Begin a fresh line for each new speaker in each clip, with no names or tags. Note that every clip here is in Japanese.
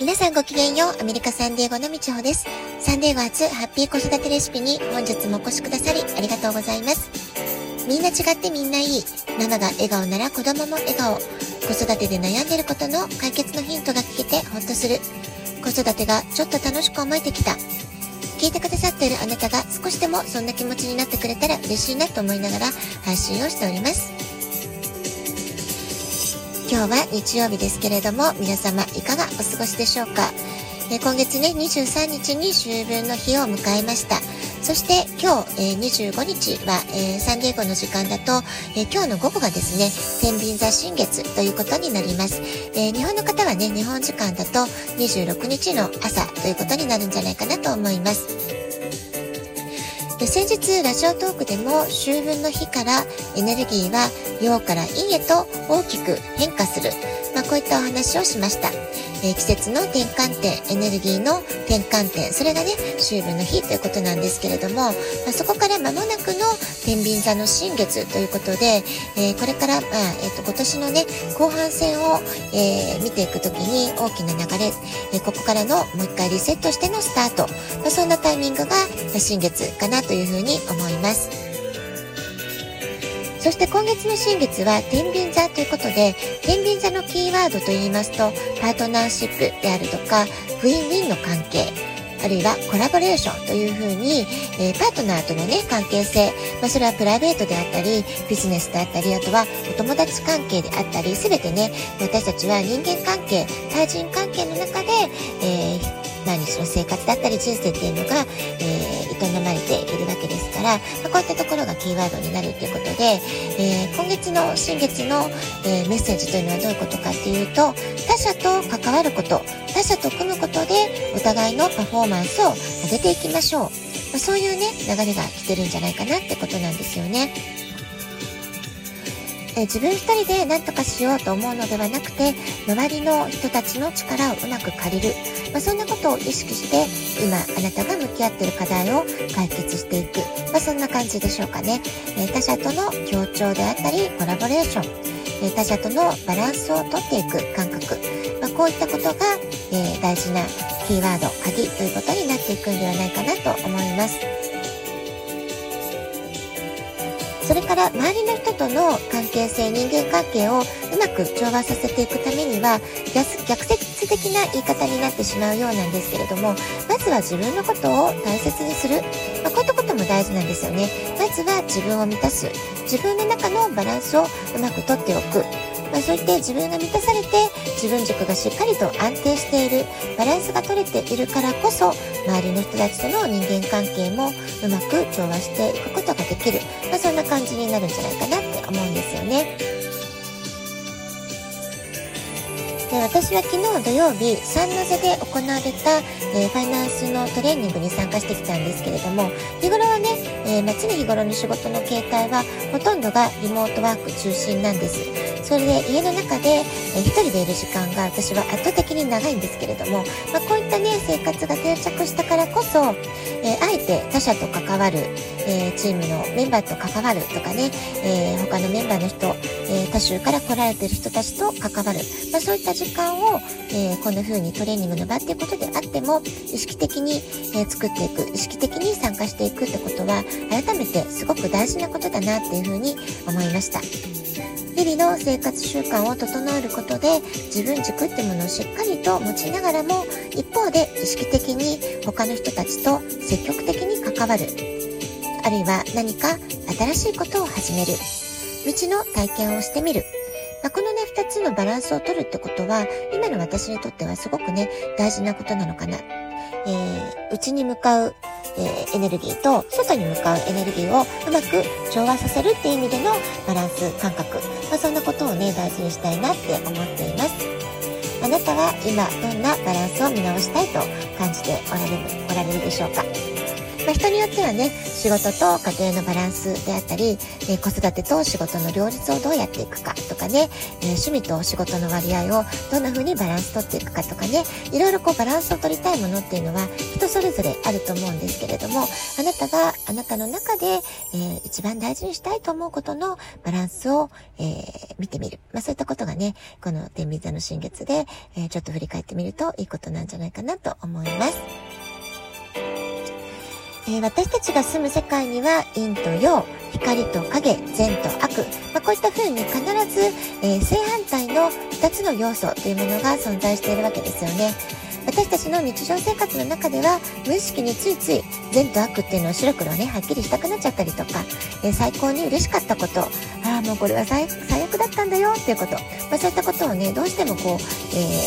皆さんごきげんよう、アメリカサンディエゴのみちほです。サンディエゴ初ハッピー子育てレシピに本日もお越しくださりありがとうございます。みんな違ってみんないい。ママが笑顔なら子供も笑顔。子育てで悩んでることの解決のヒントが聞けてほっとする。子育てがちょっと楽しく思えてきた。聞いてくださっているあなたが少しでもそんな気持ちになってくれたら嬉しいなと思いながら配信をしております。今日は日曜日ですけれども、皆様いかがお過ごしでしょうか？え今月ね、23日に秋分の日を迎えました。そして今日、えー、25日は、えー、サンディエゴの時間だと、えー、今日の午後がですね、天秤座新月ということになります。え日本の方はね、日本時間だと26日の朝ということになるんじゃないかなと思います。で先日ラジオトークでも秋分の日からエネルギーは陽から陰へと大きく変化する、まあ、こういったお話をしました。えー、季節の転換点、エネルギーの転換点、それがね、秋分の日ということなんですけれども、まあ、そこから間もなくの天秤座の新月ということで、えー、これから、まあ、え、ー、と、今年のね、後半戦を、え見ていくときに大きな流れ、えここからのもう一回リセットしてのスタート、まあ、そんなタイミングが新月かなというふうに思います。そして今月の新月は天秤座ということで、天秤座のキーワードと言いますと、パートナーシップであるとか、ウィンウィンの関係、あるいはコラボレーションというふうに、えー、パートナーとのね、関係性、まあ、それはプライベートであったり、ビジネスであったり、あとはお友達関係であったり、すべてね、私たちは人間関係、対人関係の中で、えー毎日の生活だったり人生っていうのが、えー、営まれまあ、こういったところがキーワードになるっていうことで、えー、今月の新月の、えー、メッセージというのはどういうことかっていうと他者と関わること他者と組むことでお互いのパフォーマンスを上げていきましょう、まあ、そういうね流れが来てるんじゃないかなってことなんですよね。え自分一人で何とかしようと思うのではなくて周りの人たちの力をうまく借りる、まあ、そんなことを意識して今あなたが向き合ってる課題を解決していく、まあ、そんな感じでしょうかね、え他者との協調であったりコラボレーション、え他者とのバランスをとっていく感覚、まあ、こういったことが、え大事なキーワード鍵ということになっていくんではないかなと思います。それから周りの人との関係性人間関係をうまく調和させていくためには逆説的な言い方になってしまうようなんですけれどもまずは自分のことを大切にする、まあ、こういったことも大事なんですよね。まずは自分を満たす。自分の中のバランスをうまくとっておく。まあ、そういって自分が満たされて自分軸がしっかりと安定しているバランスが取れているからこそ周りの人たちとの人間関係もうまく調和していくことができる、まあ、そんな感じになるんじゃないかなって思うんですよね。で私は昨日土曜日サンノゼで行われた、えー、ファイナンスのトレーニングに参加してきたんですけれども日頃はね、えー、常日頃の仕事の形態はほとんどがリモートワーク中心なんです。それで家の中で、えー、一人でいる時間が私は圧倒的に長いんですけれども、まあ、こういったね生活が定着したからこそ、えー、あえて他者と関わる、え、チームのメンバーと関わるとかね、え他のメンバーの人、え他州から来られてる人たちと関わる、まあ、そういった時間を、えこんな風にトレーニングの場っていうことであっても意識的に、え作っていく意識的に参加していくってことは改めてすごく大事なことだなっていう風に思いました。日々の生活習慣を整えることで自分軸ってものをしっかりと持ちながらも一方で意識的に他の人たちと積極的に関わるあるいは何か新しいことを始める未知の体験をしてみるまあ、このね、二つのバランスを取るってことは、今の私にとってはすごくね、大事なことなのかな。えー、内に向かうえー、エネルギーと外に向かうエネルギーをうまく調和させるっていう意味でのバランス感覚、まあ、そんなことをね大事にしたいなって思っています。あなたは今どんなバランスを見直したいと感じておられるおられるでしょうか？まあ、人によってはね仕事と家庭のバランスであったり、えー、子育てと仕事の両立をどうやっていくかとかね、えー、趣味と仕事の割合をどんな風にバランス取っていくかとかねいろいろこうバランスを取りたいものっていうのは人それぞれあると思うんですけれどもあなたがあなたの中で、えー、一番大事にしたいと思うことのバランスを、えー、見てみる、まあ、そういったことがねこの天秤座の新月で、えー、ちょっと振り返ってみるといいことなんじゃないかなと思います。えー、私たちが住む世界には陰と陽、光と影、善と悪、まあ、こういった風に必ず、えー、正反対の2つの要素というものが存在しているわけですよね。私たちの日常生活の中では無意識についつい善と悪っていうのを白黒ねはっきりしたくなっちゃったりとか、えー、最高に嬉しかったことああもうこれは最だったんだよっていうこと、まあ、そういったことをねどうしてもこう、えー、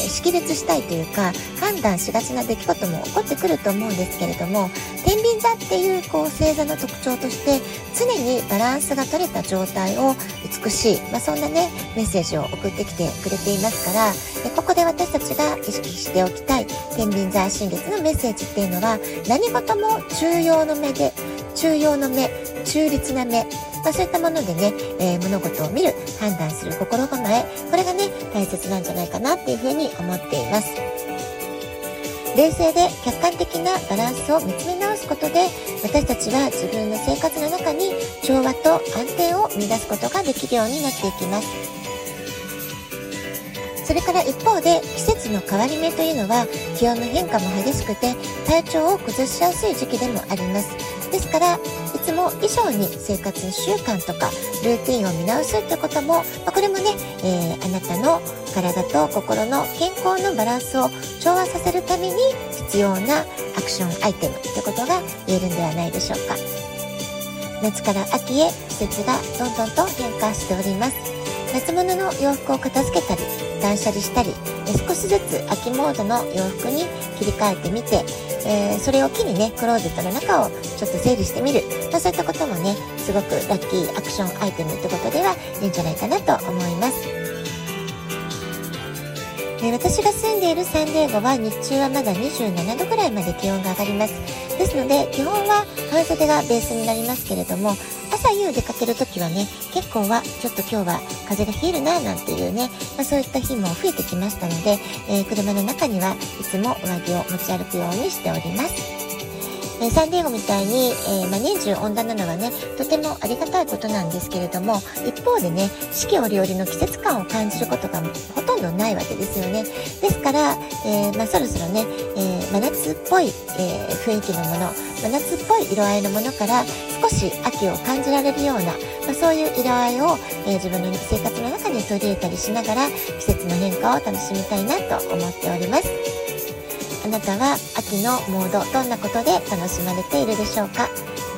識別したいというか判断しがちな出来事も起こってくると思うんですけれども天秤座っていうこう星座の特徴として常にバランスが取れた状態を美しい、まあ、そんなねメッセージを送ってきてくれていますからここで私たちが意識しておきたい天秤座新月のメッセージっていうのは何事も中庸の目で中庸の目中立な目、まあ、そういったものでね、えー、物事を見る判断する心構えこれがね大切なんじゃないかなっていうふうに思っています。冷静で客観的なバランスを見つめ直すことで私たちは自分の生活の中に調和と安定を生み出すことができるようになっていきます。それから一方で季節の変わり目というのは気温の変化も激しくて体調を崩しやすい時期でもあります。ですからいつも以上に生活習慣とかルーティンを見直すってことも、ま、これもね、えー、あなたの体と心の健康のバランスを調和させるために必要なアクションアイテムってことが言えるんではないでしょうか。夏から秋へ季節がどんどんと変化しております。夏物の洋服を片付けたり断捨離したり少しずつ秋モードの洋服に切り替えてみて、えー、それを機にねクローゼットの中をちょっと整理してみる、ま、そういったこともねすごくラッキーアクションアイテムってことではいいんじゃないかなと思います。え私が住んでいるサンディエゴは日中はまだ27度ぐらいまで気温が上がりますですので基本は半袖がベースになりますけれども朝夕出かける時はね結構はちょっと今日は風が冷えるななんていうね、まあ、そういった日も増えてきましたので、えー、車の中にはいつも上着を持ち歩くようにしております。えサンディエゴみたいに、えー、まあ、年中温暖なのはねとてもありがたいことなんですけれども一方でね四季折々の季節感を感じることがほとんどないわけですよねですから、えー、まあ、そろそろね、えー、真夏っぽい、え雰囲気のもの真夏っぽい色合いのものから少し秋を感じられるような、まあ、そういう色合いを、え自分の生活の中に取り入れたりしながら季節の変化を楽しみたいなと思っております。あなたは秋のモードどんなことで楽しまれているでしょうか？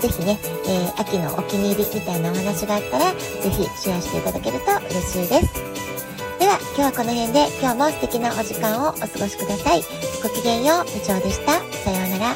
是非ね、えー、秋のお気に入りみたいなお話があったら、是非シェアしていただけると嬉しいです。では、今日はこの辺で今日も素敵なお時間をお過ごしください。ごきげんよう、部長でした。さようなら。